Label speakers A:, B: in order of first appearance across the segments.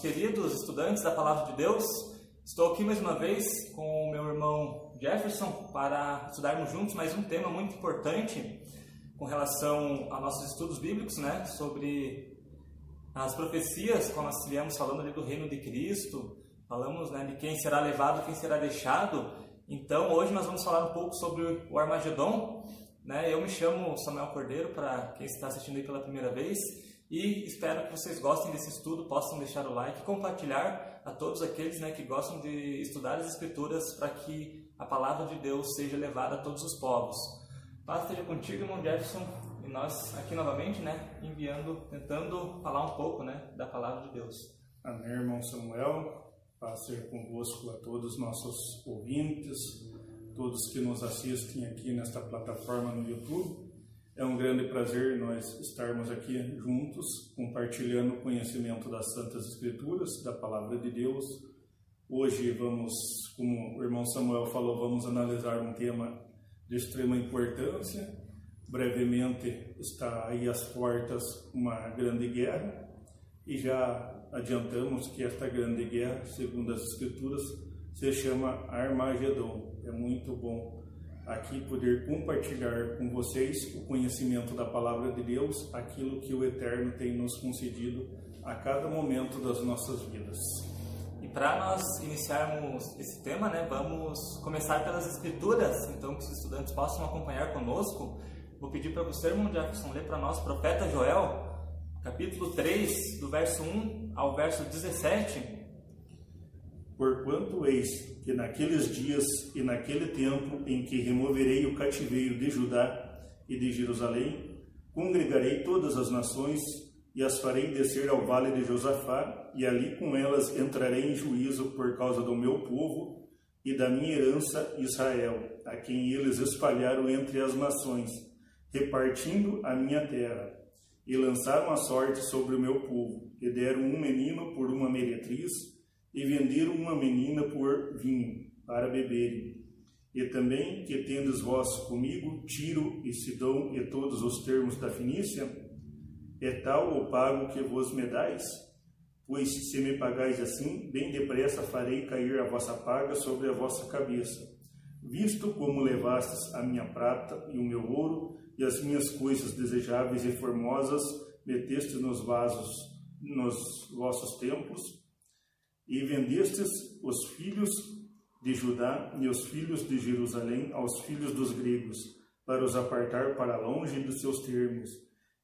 A: Queridos estudantes da Palavra de Deus. Estou aqui mais uma vez com o meu irmão Jefferson para estudarmos juntos mais um tema muito importante com relação a nossos estudos bíblicos, né? Sobre as profecias, como nós estivemos falando ali do reino de Cristo, falamos né, de quem será levado, quem será deixado. Então, hoje nós vamos falar um pouco sobre o Armagedon. Né? Eu me chamo Samuel Cordeiro, para quem está assistindo aí pela primeira vez. E espero que vocês gostem desse estudo, possam deixar o like, compartilhar a todos aqueles né, que gostam de estudar as Escrituras para que a palavra de Deus seja levada a todos os povos. Paz esteja contigo, irmão Jefferson, e nós aqui novamente, né, enviando, tentando falar um pouco né, da palavra de Deus.
B: Amém, irmão Samuel. Paz ser convosco a todos os nossos ouvintes, todos que nos assistem aqui nesta plataforma no YouTube. É um grande prazer nós estarmos aqui juntos, compartilhando o conhecimento das Santas Escrituras, da Palavra de Deus. Hoje vamos, como o irmão Samuel falou, vamos analisar um tema de extrema importância. Brevemente está aí às portas uma grande guerra e já adiantamos que esta grande guerra, segundo as Escrituras, se chama Armagedon. É muito bom aqui poder compartilhar com vocês o conhecimento da palavra de Deus, aquilo que o Eterno tem nos concedido a cada momento das nossas vidas.
A: E para nós iniciarmos esse tema, né, vamos começar pelas Escrituras, então que os estudantes possam acompanhar conosco. Vou pedir para você, irmão Jefferson, ler para nós Profeta Joel, capítulo 3, do verso 1 ao verso 17.
B: Porquanto eis que naqueles dias e naquele tempo em que removerei o cativeiro de Judá e de Jerusalém, congregarei todas as nações e as farei descer ao vale de Josafá, e ali com elas entrarei em juízo por causa do meu povo e da minha herança Israel, a quem eles espalharam entre as nações, repartindo a minha terra. E lançaram a sorte sobre o meu povo, e deram um menino por uma meretriz, e venderam uma menina por vinho para beberem. E também que tendes vós comigo Tiro e Sidom e todos os termos da Fenícia? É tal o pago que vos me dais? Pois se me pagais assim, bem depressa farei cair a vossa paga sobre a vossa cabeça. Visto como levastes a minha prata e o meu ouro e as minhas coisas desejáveis e formosas, meteste nos vasos nos vossos templos, e vendestes os filhos de Judá e os filhos de Jerusalém aos filhos dos gregos, para os apartar para longe dos seus termos.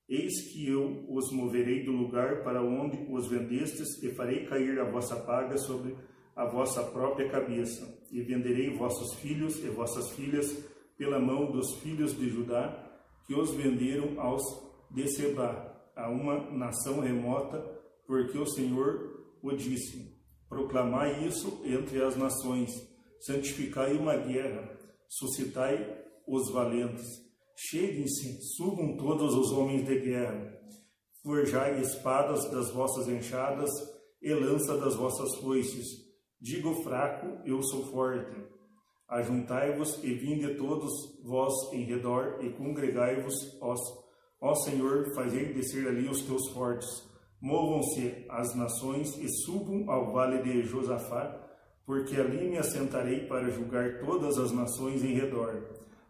B: Eis que eu os moverei do lugar para onde os vendestes, e farei cair a vossa paga sobre a vossa própria cabeça, e venderei vossos filhos e vossas filhas pela mão dos filhos de Judá, que os venderam aos de Seba, a uma nação remota, porque o Senhor o disse. Proclamai isso entre as nações, santificai uma guerra, suscitai os valentes. Cheguem-se, subam todos os homens de guerra. Forjai espadas das vossas enxadas e lança das vossas foices. Digo fraco, eu sou forte. Ajuntai-vos e vinde todos vós em redor e congregai-vos, ó, Senhor, fazei descer ali os teus fortes Movam-se as nações e subam ao vale de Josafá, porque ali me assentarei para julgar todas as nações em redor.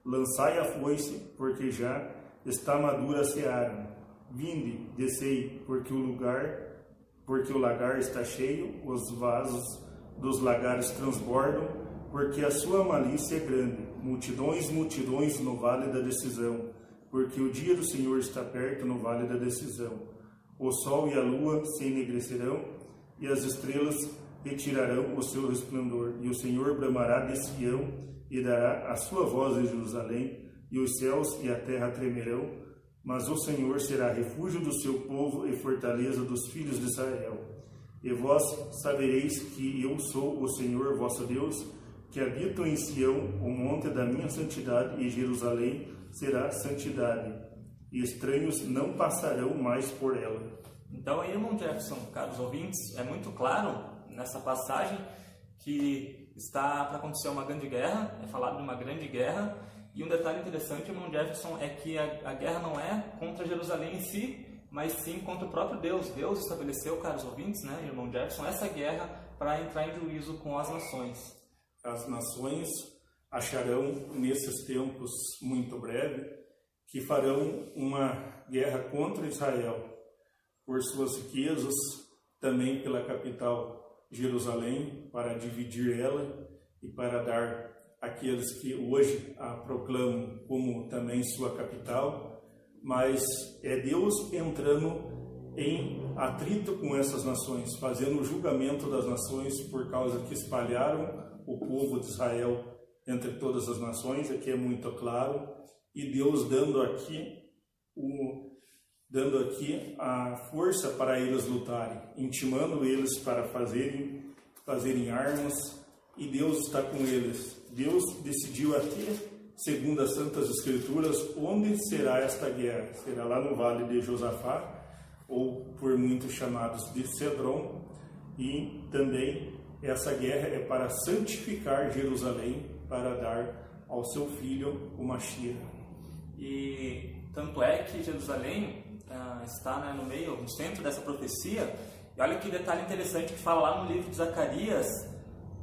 B: Lançai a foice, porque já está madura a seara. Vinde, descei, porque o lugar, porque o lagar está cheio, os vasos dos lagares transbordam, porque a sua malícia é grande. Multidões, multidões no vale da decisão, porque o dia do Senhor está perto no vale da decisão. O sol e a lua se enegrecerão, e as estrelas retirarão o seu resplendor, e o Senhor bramará de Sião e dará a sua voz em Jerusalém, e os céus e a terra tremerão, mas o Senhor será refúgio do seu povo e fortaleza dos filhos de Israel. E vós sabereis que eu sou o Senhor vosso Deus, que habito em Sião, o monte da minha santidade, e Jerusalém será santidade, e estranhos não passarão mais por ela.
A: Então, irmão Jefferson, caros ouvintes, é muito claro nessa passagem que está para acontecer uma grande guerra, é falado de uma grande guerra, e um detalhe interessante, irmão Jefferson, é que a, a guerra não é contra Jerusalém em si, mas sim contra o próprio Deus. Deus estabeleceu, caros ouvintes, né, irmão Jefferson, essa guerra para entrar em juízo com as nações.
B: As nações acharão nesses tempos muito breve que farão uma guerra contra Israel por suas riquezas, também pela capital Jerusalém, para dividir ela e para dar aqueles que hoje a proclamam como também sua capital, mas é Deus entrando em atrito com essas nações, fazendo o julgamento das nações por causa que espalharam o povo de Israel entre todas as nações, aqui é muito claro, e Deus dando aqui o dando aqui a força para eles lutarem, intimando eles para fazerem fazerem armas, e Deus está com eles. Deus decidiu aqui, segundo as santas escrituras, onde será esta guerra. Será lá no vale de Josafá, ou por muitos chamados de Cedron, e também essa guerra é para santificar Jerusalém, para dar ao seu filho o Mashiach.
A: E tanto é que Jerusalém ah, está né, no meio, no centro dessa profecia. E olha que detalhe interessante que fala lá no livro de Zacarias,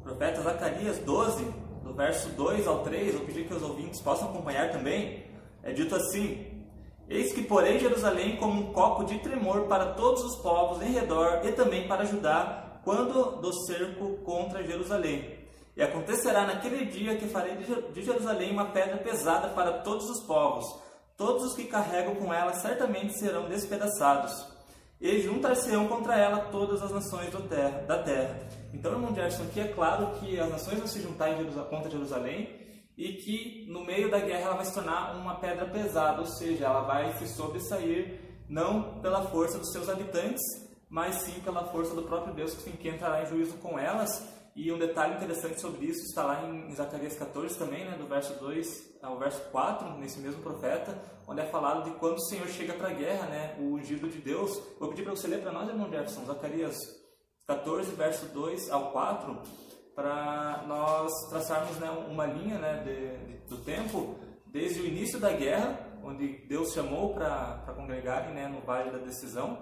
A: profeta Zacarias 12, do verso 2 ao 3. Eu pedi que os ouvintes possam acompanhar também. É dito assim: Eis que porém Jerusalém como um copo de tremor para todos os povos em redor e também para Judá quando do cerco contra Jerusalém. E acontecerá naquele dia que farei de Jerusalém uma pedra pesada para todos os povos. Todos os que carregam com ela certamente serão despedaçados. E juntar-se-ão contra ela todas as nações terra, da terra. Então, irmão Gerson, aqui é claro que as nações vão se juntar contra Jerusalém e que no meio da guerra ela vai se tornar uma pedra pesada, ou seja, ela vai se sobressair não pela força dos seus habitantes, mas sim pela força do próprio Deus que entrará em juízo com elas. E um detalhe interessante sobre isso está lá em Zacarias 14 também, né, do verso 2 ao verso 4, nesse mesmo profeta, onde é falado de quando o Senhor chega para a guerra, né, o ungido de Deus. Vou pedir para você ler para nós, irmão Jefferson, Zacarias 14, verso 2 ao 4, para nós traçarmos né, uma linha né, de, de, do tempo, desde o início da guerra, onde Deus chamou para congregarem né, no Vale da Decisão,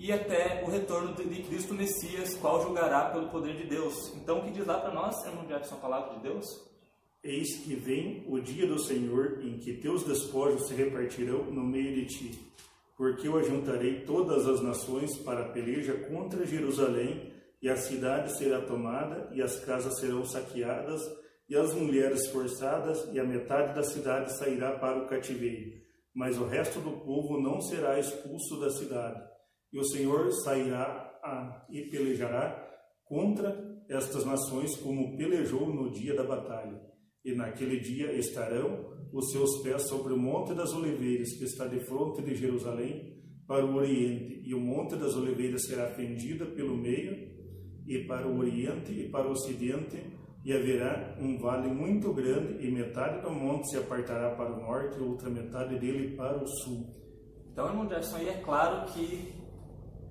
A: e até o retorno de Cristo Messias, qual julgará pelo poder de Deus. Então, o que diz lá para nós, irmão Jefferson, a palavra de Deus?
B: Eis que vem o dia do Senhor, em que teus despojos se repartirão no meio de ti, porque eu ajuntarei todas as nações para a peleja contra Jerusalém, e a cidade será tomada, e as casas serão saqueadas, e as mulheres forçadas, e a metade da cidade sairá para o cativeiro, mas o resto do povo não será expulso da cidade e o Senhor sairá a, e pelejará contra estas nações como pelejou no dia da batalha. E naquele dia estarão os seus pés sobre o Monte das Oliveiras, que está de fronte de Jerusalém, para o Oriente, e o Monte das Oliveiras será fendido pelo meio, e para o Oriente e para o Ocidente, e haverá um vale muito grande, e metade do monte se apartará para o norte, e outra metade dele para o sul.
A: Então, irmão Jackson, aí é claro que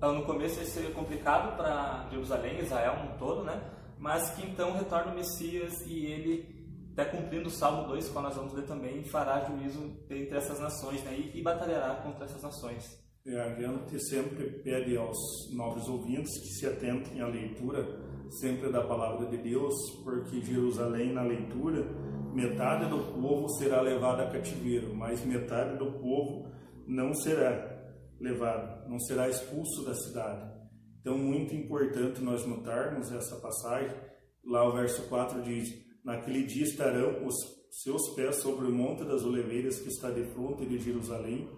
A: então, no começo ia ser complicado para Jerusalém, Israel um todo, né? Mas que então retorna o Messias e ele, até cumprindo o Salmo 2, qual nós vamos ler também, fará juízo entre essas nações, né? E, e batalhará contra essas nações.
B: É, a gente sempre pede aos novos ouvintes que se atentem à leitura sempre da palavra de Deus, porque Jerusalém, na leitura, metade do povo será levado a cativeiro, mas metade do povo não será levado, não será expulso da cidade. Então, muito importante nós notarmos essa passagem. Lá o verso 4 diz: Naquele dia estarão os seus pés sobre o Monte das Oliveiras, que está de frente de Jerusalém,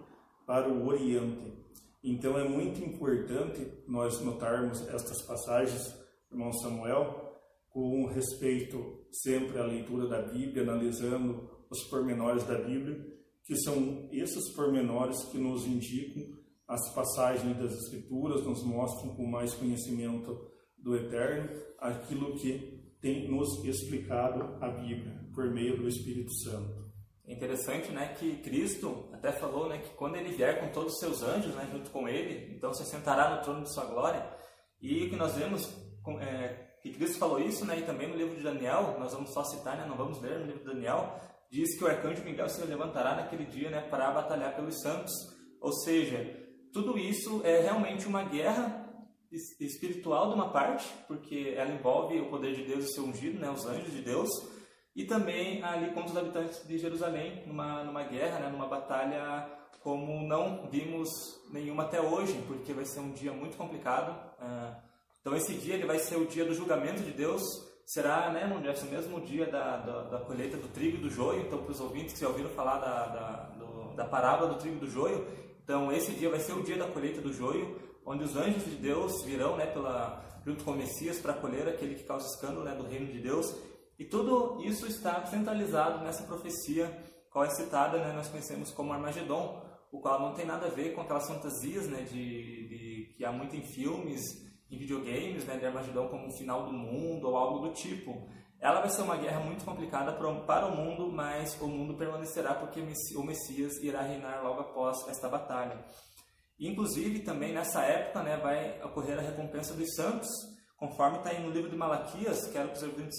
B: para o Oriente. Então, é muito importante nós notarmos estas passagens, irmão Samuel, com respeito sempre à leitura da Bíblia, analisando os pormenores da Bíblia, que são esses pormenores que nos indicam as passagens das Escrituras nos mostram com mais conhecimento do Eterno aquilo que tem nos explicado a Bíblia por meio do Espírito Santo.
A: É interessante, né, que Cristo até falou, né, que quando ele vier com todos os seus anjos, né, junto com ele, então se sentará no trono de sua glória. E o que nós vemos é, que Cristo falou isso, né, e também no livro de Daniel, nós vamos só citar, né, não vamos ler no livro de Daniel, diz que o arcanjo Miguel se levantará naquele dia, né, para batalhar pelos santos. Ou seja, tudo isso é realmente uma guerra espiritual de uma parte, porque ela envolve o poder de Deus e seu ungido, né, os anjos de Deus, e também ali contra os habitantes de Jerusalém, numa, numa guerra, né, numa batalha como não vimos nenhuma até hoje, porque vai ser um dia muito complicado. Uh, então esse dia ele vai ser o dia do julgamento de Deus, será, né, não mesmo o dia da, da, da, colheita do trigo e do joio, então para os ouvintes que já ouviram falar da, da, do, da parábola do trigo e do joio, então esse dia vai ser o dia da colheita do joio, onde os anjos de Deus virão, né, pela, junto com o Messias para colher aquele que causa escândalo né, do reino de Deus. E tudo isso está centralizado nessa profecia, qual é citada, né, nós conhecemos como Armagedon, o qual não tem nada a ver com aquelas fantasias né, de, de que há muito em filmes, em videogames, né, de Armagedon como um final do mundo ou algo do tipo. Ela vai ser uma guerra muito complicada para o mundo, mas o mundo permanecerá porque o Messias irá reinar logo após esta batalha. Inclusive, também nessa época né, vai ocorrer a recompensa dos santos, conforme está no livro de Malaquias, quero que os ouvintes,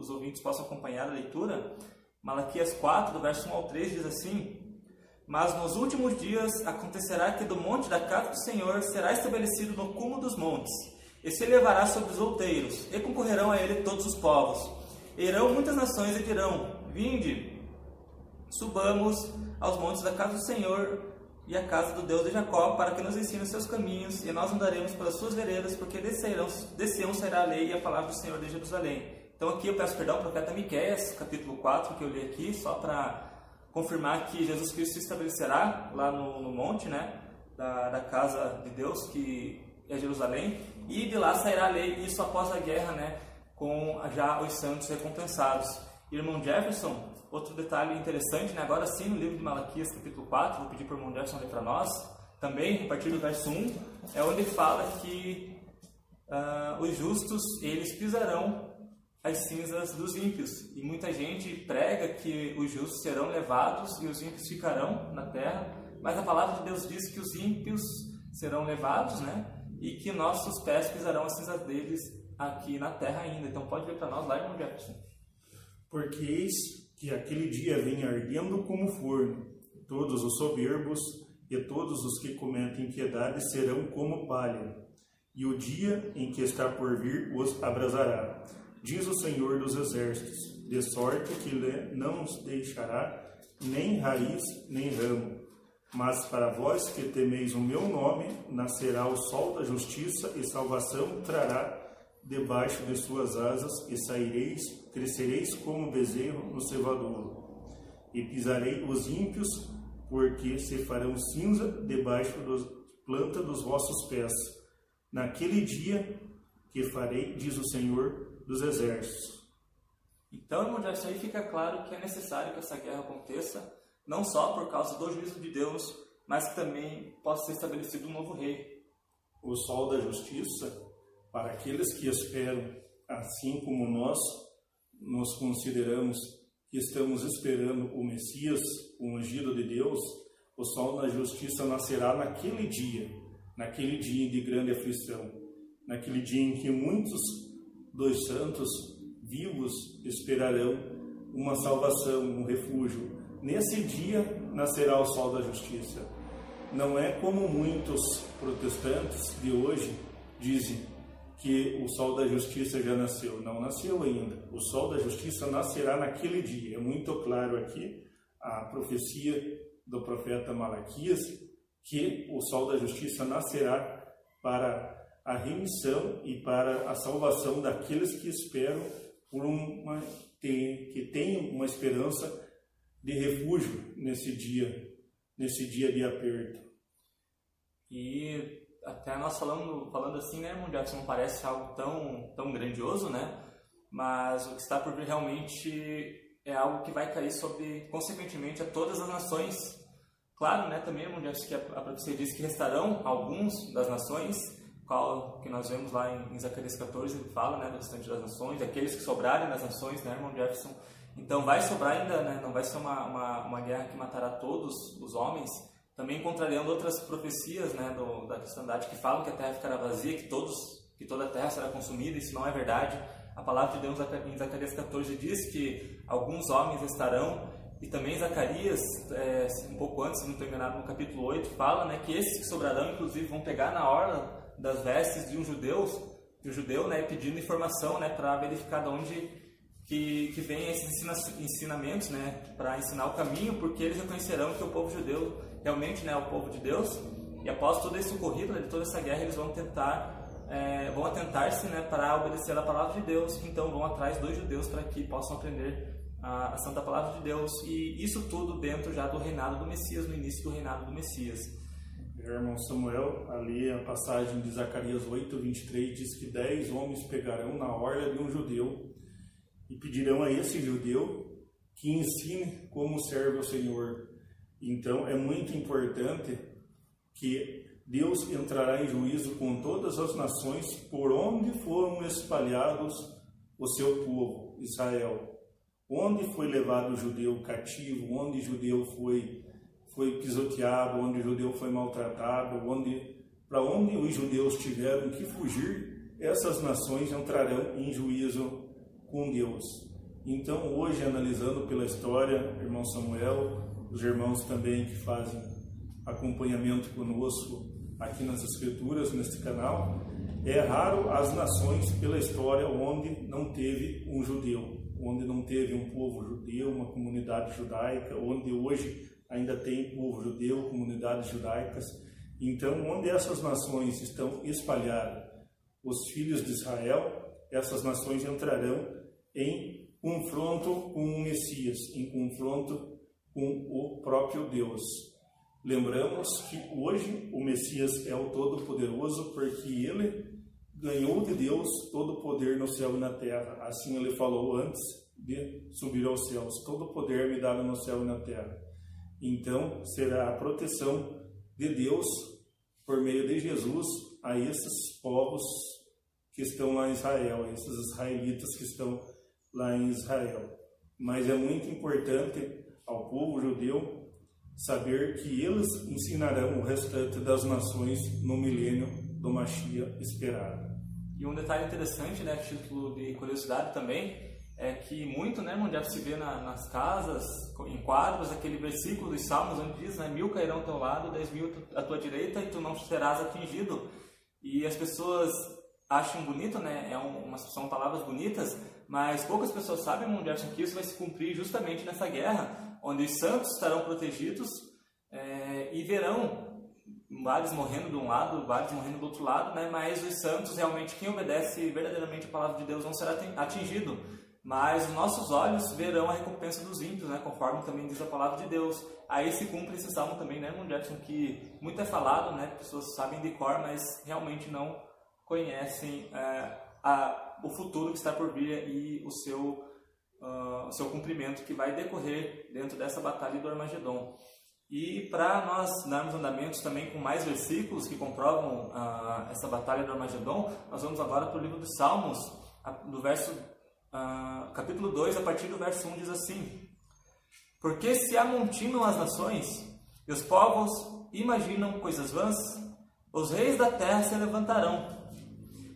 A: os ouvintes possam acompanhar a leitura. Malaquias 4, do verso 1 ao 3, diz assim: Mas nos últimos dias acontecerá que do monte da casa do Senhor será estabelecido no cume dos montes, e se elevará sobre os outeiros, e concorrerão a ele todos os povos. Irão muitas nações e dirão: Vinde, subamos aos montes da casa do Senhor e a casa do Deus de Jacó, para que nos ensine os seus caminhos, e nós andaremos pelas suas veredas, porque descerão, descerão será a lei e a palavra do Senhor de Jerusalém. Então aqui eu peço perdão ao profeta Miqueias, capítulo 4, que eu li aqui, só para confirmar que Jesus Cristo se estabelecerá lá no, no monte, né, da, da, casa de Deus, que é Jerusalém, e de lá sairá a lei, isso após a guerra, né, com já os santos recompensados. Irmão Jefferson, Outro detalhe interessante, né? agora sim, no livro de Malaquias, capítulo 4, vou pedir para o irmão Jefferson ler para nós, também, a partir do verso 1, é onde fala que uh, os justos, eles pisarão as cinzas dos ímpios. E muita gente prega que os justos serão levados e os ímpios ficarão na terra, mas a palavra de Deus diz que os ímpios serão levados, né? E que nossos pés pisarão as cinzas deles aqui na terra ainda. Então pode ver para nós lá, irmão Jefferson.
B: Porque eis que aquele dia venha ardendo como forno. Todos os soberbos e todos os que cometem impiedade serão como palha, e o dia em que está por vir os abrasará. Diz o Senhor dos Exércitos, de sorte que não deixará nem raiz nem ramo. Mas para vós que temeis o meu nome, nascerá o sol da justiça e salvação trará debaixo de suas asas e saireis, crescereis como bezerro no cevadouro. E pisarei os ímpios, porque se farão cinza debaixo da planta dos vossos pés. Naquele dia que farei, diz o Senhor dos Exércitos.
A: Então, irmão Jackson, aí fica claro que é necessário que essa guerra aconteça, não só por causa do juízo de Deus, mas que também possa ser estabelecido um novo rei.
B: O sol da justiça para aqueles que esperam, assim como nós nos consideramos que estamos esperando o Messias, o ungido de Deus, o sol da justiça nascerá naquele dia, naquele dia de grande aflição, naquele dia em que muitos dos santos vivos esperarão uma salvação, um refúgio. Nesse dia nascerá o sol da justiça. Não é como muitos protestantes de hoje dizem que o sol da justiça já nasceu. Não nasceu ainda. O sol da justiça nascerá naquele dia. É muito claro aqui a profecia do profeta Malaquias que o sol da justiça nascerá para a remissão e para a salvação daqueles que esperam por uma que tenham uma esperança de refúgio nesse dia, nesse dia de aperto.
A: E até nós falando, falando assim, né, irmão Jackson, não parece algo tão, tão grandioso, né? Mas o que está por vir realmente é algo que vai cair sobre, consequentemente, a todas as nações. Claro, né, também, Jefferson, que a, a profecia diz que restarão alguns das nações, qual que nós vemos lá em, em Zacarias 14, ele fala, né, do restante das nações, aqueles que sobrarem das nações, né, irmão Jefferson. Então vai sobrar ainda, né, não vai ser uma, uma, uma guerra que matará todos os homens, também contrariando outras profecias, né, do, da cristandade que falam que a terra ficará vazia, que todos, que toda a terra será consumida, isso não é verdade. A palavra de Deus em Zacarias 14 diz que alguns homens estarão, e também Zacarias, é, um pouco antes, se não estou enganado, no capítulo 8, fala né, que esses que sobrarão, inclusive, vão pegar na orla das vestes de um judeu, de um judeu né, pedindo informação né, para verificar de onde que, que vem esses ensinamentos né, para ensinar o caminho, porque eles reconhecerão que o povo judeu realmente né, é o povo de Deus, e após todo esse ocorrido, de toda essa guerra, eles vão tentar é, vão atentar-se né, para obedecer a palavra de Deus, então vão atrás dos judeus para que possam aprender a, a, santa palavra de Deus, e isso tudo dentro já do reinado do Messias, no início do reinado do Messias.
B: Irmão Samuel, ali a passagem de Zacarias 8, 23 diz que dez homens pegarão na orla de um judeu e pedirão a esse judeu que ensine como serve o Senhor. Então é muito importante que Deus entrará em juízo com todas as nações por onde foram espalhados o seu povo, Israel. Onde foi levado o judeu cativo, onde o judeu foi, foi pisoteado, onde o judeu foi maltratado, onde para onde os judeus tiveram que fugir, essas nações entrarão em juízo com Deus. Então, hoje, analisando pela história, irmão Samuel, os irmãos também que fazem acompanhamento conosco aqui nas Escrituras, neste canal, é raro as nações pela história onde não teve um judeu, onde não teve um povo judeu, uma comunidade judaica, onde hoje ainda tem povo judeu, comunidades judaicas. Então, onde essas nações estão espalhadas, os filhos de Israel, essas nações entrarão em confronto com o Messias, em confronto com o próprio Deus. Lembramos que hoje o Messias é o Todo-Poderoso porque ele ganhou de Deus todo o poder no céu e na terra. Assim ele falou antes de subir aos céus: Todo o poder me dado no céu e na terra. Então será a proteção de Deus por meio de Jesus a esses povos que estão lá em Israel, a esses israelitas que estão lá em Israel. Mas é muito importante ao povo judeu saber que eles ensinarão o restante das nações no milênio do Machia esperado.
A: E um detalhe interessante, né, título de curiosidade também, é que muito, né, mundial se vê na, nas casas, em quadros, aquele versículo dos Salmos onde diz, né, mil cairão ao teu lado, dez mil à tua direita e tu não serás atingido. E as pessoas acham bonito, né, é uma, são palavras bonitas, mas poucas pessoas sabem, mundial, que isso vai se cumprir justamente nessa guerra, onde os santos estarão protegidos é, e verão vários morrendo de um lado, vários morrendo do outro lado, né? mas os santos, realmente, quem obedece verdadeiramente a palavra de Deus não será atingido. Mas os nossos olhos verão a recompensa dos ímpios, né? conforme também diz a palavra de Deus. Aí se cumpre esse salmo também, né, irmão que muito é falado, né? pessoas sabem de cor, mas realmente não conhecem é, a, o futuro que está por vir e o seu uh, o seu cumprimento que vai decorrer dentro dessa batalha do Armagedon. E para nós darmos andamentos também com mais versículos que comprovam uh, essa batalha do Armagedon, nós vamos agora para o livro dos Salmos, do verso, uh, capítulo 2, a partir do verso 1 diz assim: Porque se amontinam as nações e os povos imaginam coisas vãs, os reis da terra se levantarão,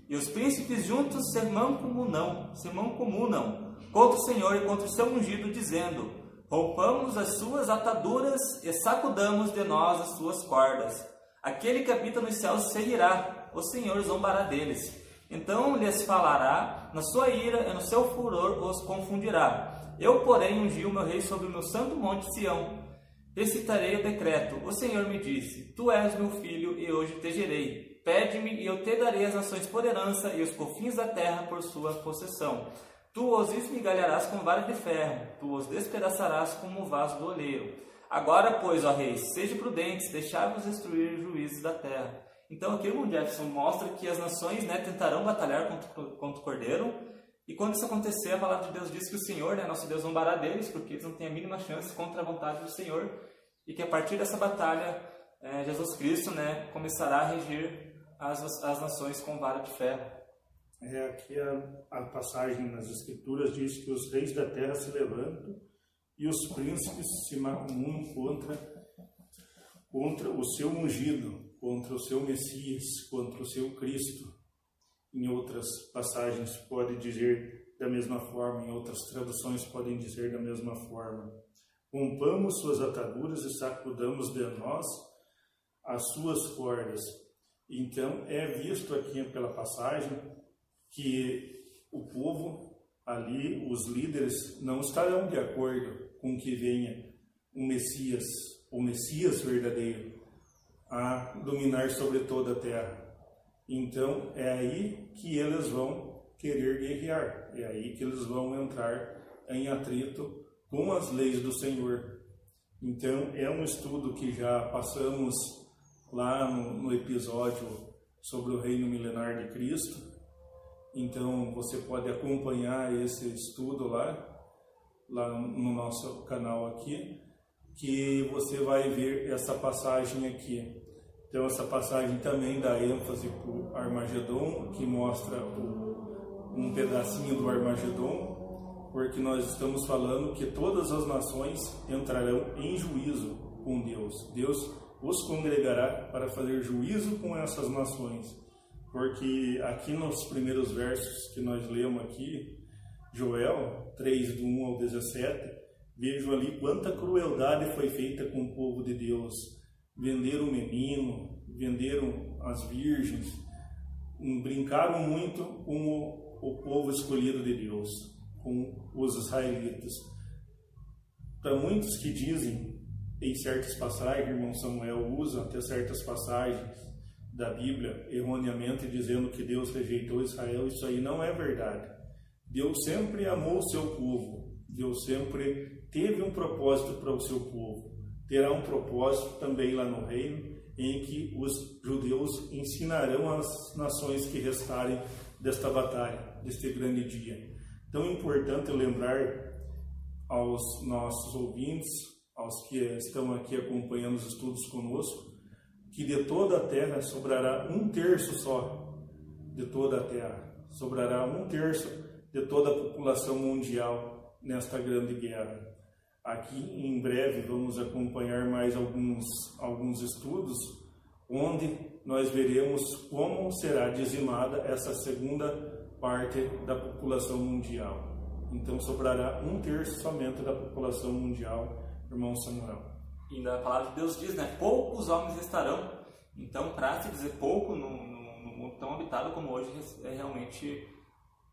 A: e os príncipes juntos se mancomunam, se mancomunam contra o Senhor e contra o seu ungido, dizendo: Rompamos as suas ataduras e sacudamos de nós as suas cordas. Aquele que habita nos céus seguirá, o Senhor zombará deles. Então lhes falará, na sua ira e no seu furor os confundirá. Eu, porém, ungi o meu rei sobre o meu santo monte Sião. Recitarei o decreto. O Senhor me disse: Tu és meu filho, e hoje te gerei. Pede-me, e eu te darei as nações por herança e os confins da terra por sua possessão. Tu os esmigalharás com vara de ferro, tu os despedaçarás como o vaso do oleiro. Agora, pois, ó reis, sejam prudentes, deixai-vos destruir os juízes da terra. Então, aqui o Jefferson mostra que as nações né, tentarão batalhar contra, contra o cordeiro, e quando isso acontecer, a palavra de Deus diz que o Senhor, né, nosso Deus, zombará deles, porque eles não têm a mínima chance contra a vontade do Senhor. e que a partir dessa batalha é, Jesus Cristo né, começará a regir as, as nações com vara de ferro.
B: É, aqui a, a passagem nas Escrituras diz que os reis da terra se levantam e os príncipes se macumunam contra, contra o seu ungido, contra o seu Messias, contra o seu Cristo. Em outras passagens pode dizer da mesma forma, em outras traduções podem dizer da mesma forma. Rompamos suas ataduras e sacudamos de nós as suas cordas. Então, é visto aqui pela passagem que o povo ali, os líderes, não estarão de acordo com que venha um Messias, o Messias verdadeiro, a dominar sobre toda a terra. Então, é aí que eles vão querer guerrear, é aí que eles vão entrar em atrito com as leis do Senhor. Então, é um estudo que já passamos lá no, no episódio sobre o reino milenar de Cristo. Então, você pode acompanhar esse estudo lá, lá no nosso canal aqui, que você vai ver essa passagem aqui. Então, essa passagem também dá ênfase para o Armagedon, que mostra o, um pedacinho do Armagedon, porque nós estamos falando que todas as nações entrarão em juízo com Deus. Deus os congregará para fazer juízo com essas nações. Porque aqui nos primeiros versos que nós lemos aqui, Joel 3, do 1 ao 17, vejo ali quanta crueldade foi feita com o povo de Deus. Venderam o menino, venderam as virgens, brincaram muito com o, o povo escolhido de Deus, com os israelitas. Para muitos que dizem em certas passagens, irmão Samuel usa até certas passagens da Bíblia erroneamente dizendo que Deus rejeitou Israel. Isso aí não é verdade. Deus sempre amou o seu povo. Deus sempre teve um propósito para o seu povo. Terá um propósito também lá no reino em que os judeus ensinarão as nações que restarem desta batalha, deste grande dia. Tão importante lembrar aos nossos ouvintes aos que estão aqui acompanhando os estudos conosco, que de toda a terra sobrará um terço só de toda a terra, sobrará um terço de toda a população mundial nesta grande guerra. Aqui em breve vamos acompanhar mais alguns, alguns estudos onde nós veremos como será dizimada essa segunda parte da população mundial. Então sobrará um terço somente da população mundial irmão Samuel.
A: E na palavra de Deus diz, né? Poucos homens restarão. Então, para se dizer pouco no, no, no, mundo tão habitado como hoje, é realmente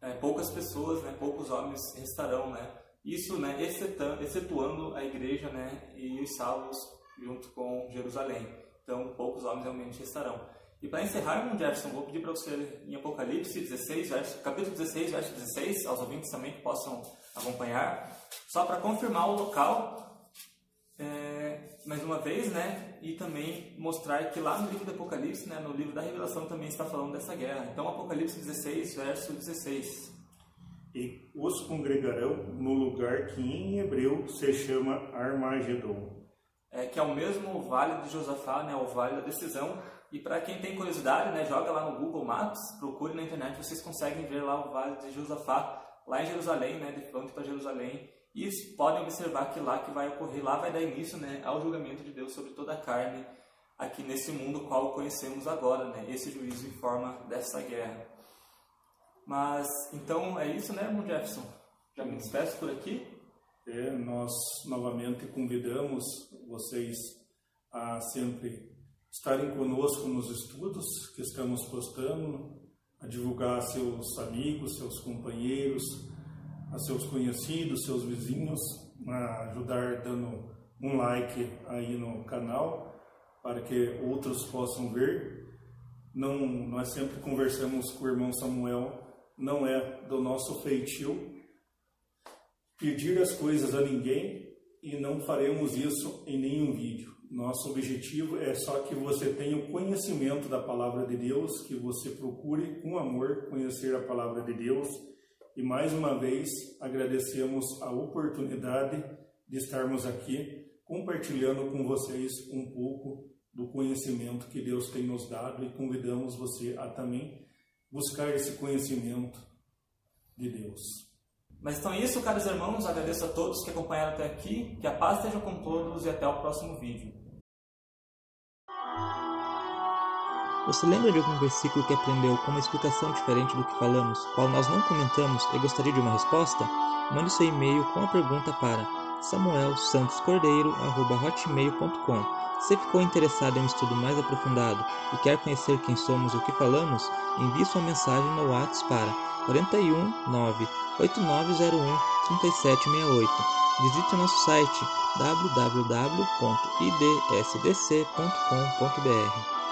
A: é, poucas pessoas, né? Poucos homens restarão, né? Isso, né? Excetuando, a igreja, né? E os salvos junto com Jerusalém. Então, poucos homens realmente restarão. E para encerrar, irmão Jefferson, vou pedir para você em Apocalipse 16, verso, capítulo 16, verso 16, aos ouvintes também que possam acompanhar, só para confirmar o local é, mais uma vez, né? E também mostrar que lá no livro do Apocalipse, né, no livro da Revelação, também está falando dessa guerra. Então, Apocalipse 16, verso 16.
B: E os congregarão no lugar que em hebreu se chama Armagedon.
A: É, que é o mesmo vale de Josafá, né, o vale da decisão. E para quem tem curiosidade, né, joga lá no Google Maps, procure na internet, vocês conseguem ver lá o vale de Josafá, lá em Jerusalém, né, de frente para Jerusalém. E podem observar que lá que vai ocorrer, lá vai dar início né, ao julgamento de Deus sobre toda a carne aqui nesse mundo qual conhecemos agora, né? Esse juízo em forma dessa guerra. Mas então é isso, né, irmão Jefferson? Já me despeço por aqui.
B: É, nós novamente convidamos vocês a sempre estarem conosco nos estudos que estamos postando, a divulgar seus amigos, seus companheiros, a seus conhecidos, seus vizinhos, a ajudar dando um like aí no canal para que outros possam ver. Não, nós sempre conversamos com o irmão Samuel, não é do nosso feitio pedir as coisas a ninguém e não faremos isso em nenhum vídeo. Nosso objetivo é só que você tenha o conhecimento da palavra de Deus, que você procure com amor conhecer a palavra de Deus e mais uma vez agradecemos a oportunidade de estarmos aqui compartilhando com vocês um pouco do conhecimento que Deus tem nos dado e convidamos você a também buscar esse conhecimento de Deus.
C: Mas então é isso, caros irmãos. Agradeço a todos que acompanharam até aqui. Que a paz esteja com todos e até o próximo vídeo.
A: Você lembra de algum versículo que aprendeu com uma explicação diferente do que falamos, qual nós não comentamos e gostaria de uma resposta? Mande seu e-mail com a pergunta para samuelsantoscordeiro.hotmail.com Se ficou interessado em um estudo mais aprofundado e quer conhecer quem somos e o que falamos, envie sua mensagem no WhatsApp para 41 9 8901 3768. Visite nosso site www.idsdc.com.br.